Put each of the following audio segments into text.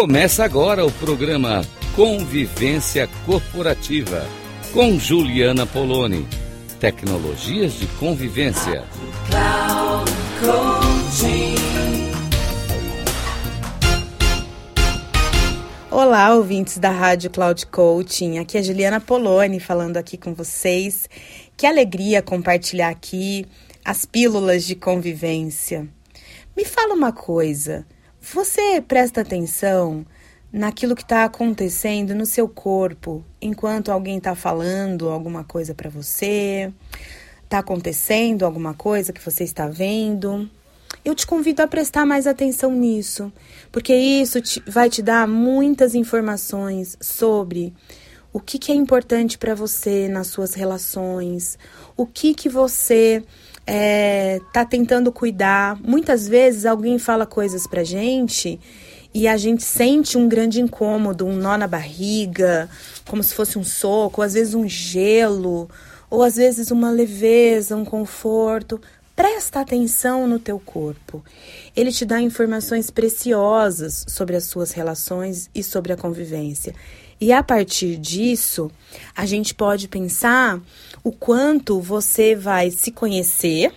Começa agora o programa Convivência Corporativa com Juliana Poloni. Tecnologias de convivência. Olá, ouvintes da Rádio Cloud Coaching. Aqui é Juliana Poloni falando aqui com vocês. Que alegria compartilhar aqui as pílulas de convivência. Me fala uma coisa. Você presta atenção naquilo que está acontecendo no seu corpo enquanto alguém está falando alguma coisa para você? Está acontecendo alguma coisa que você está vendo? Eu te convido a prestar mais atenção nisso, porque isso te, vai te dar muitas informações sobre o que, que é importante para você nas suas relações, o que, que você é, tá tentando cuidar. Muitas vezes alguém fala coisas pra gente e a gente sente um grande incômodo, um nó na barriga, como se fosse um soco, às vezes um gelo, ou às vezes uma leveza, um conforto. Presta atenção no teu corpo. Ele te dá informações preciosas sobre as suas relações e sobre a convivência. E a partir disso, a gente pode pensar o quanto você vai se conhecer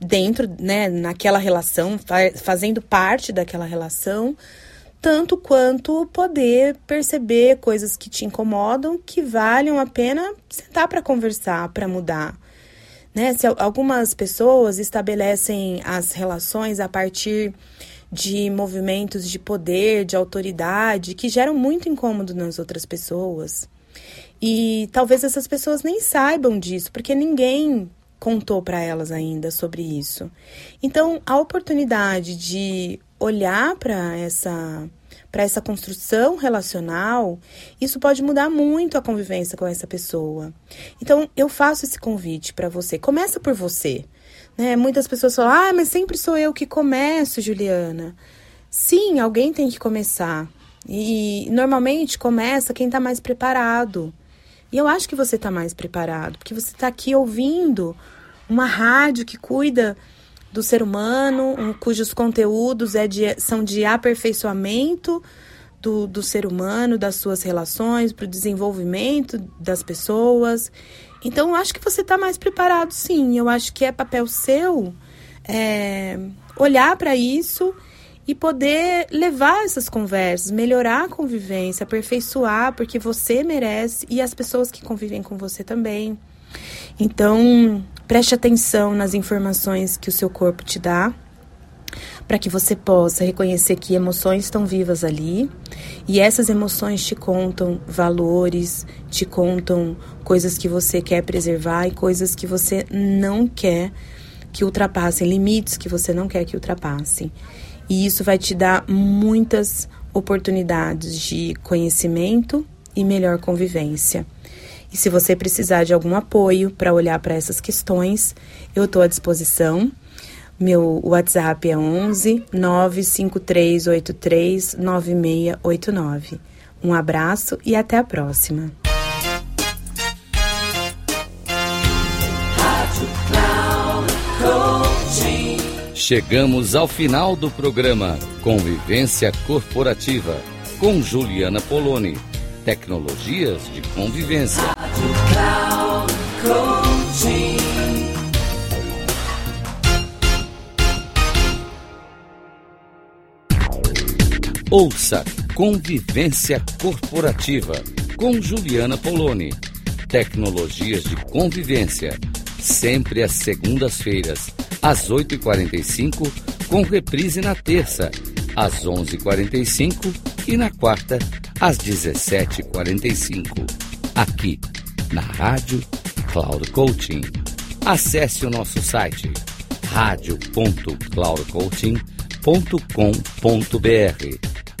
dentro, né, naquela relação, fazendo parte daquela relação, tanto quanto poder perceber coisas que te incomodam que valham a pena sentar para conversar, para mudar. Né? Se algumas pessoas estabelecem as relações a partir de movimentos de poder, de autoridade, que geram muito incômodo nas outras pessoas. E talvez essas pessoas nem saibam disso, porque ninguém contou para elas ainda sobre isso. Então, a oportunidade de olhar para essa para essa construção relacional, isso pode mudar muito a convivência com essa pessoa. Então, eu faço esse convite para você. Começa por você. Né? Muitas pessoas falam, ah, mas sempre sou eu que começo, Juliana. Sim, alguém tem que começar. E normalmente começa quem está mais preparado. E eu acho que você está mais preparado, porque você está aqui ouvindo uma rádio que cuida do ser humano, um, cujos conteúdos é de, são de aperfeiçoamento do, do ser humano, das suas relações, para o desenvolvimento das pessoas. Então, eu acho que você está mais preparado, sim. Eu acho que é papel seu é, olhar para isso e poder levar essas conversas, melhorar a convivência, aperfeiçoar, porque você merece e as pessoas que convivem com você também. Então, preste atenção nas informações que o seu corpo te dá, para que você possa reconhecer que emoções estão vivas ali e essas emoções te contam valores, te contam coisas que você quer preservar e coisas que você não quer que ultrapassem, limites que você não quer que ultrapassem. E isso vai te dar muitas oportunidades de conhecimento e melhor convivência. E se você precisar de algum apoio para olhar para essas questões, eu estou à disposição. Meu WhatsApp é 11 95383 9689. Um abraço e até a próxima. Chegamos ao final do programa Convivência Corporativa com Juliana Poloni. Tecnologias de convivência. Ouça Convivência Corporativa com Juliana Poloni. Tecnologias de convivência. Sempre às segundas-feiras, às 8h45, com reprise na terça, às 11h45 e na quarta, às 17h45. Aqui, na Rádio Cloud Coaching. Acesse o nosso site radio.cloudcoaching.com.br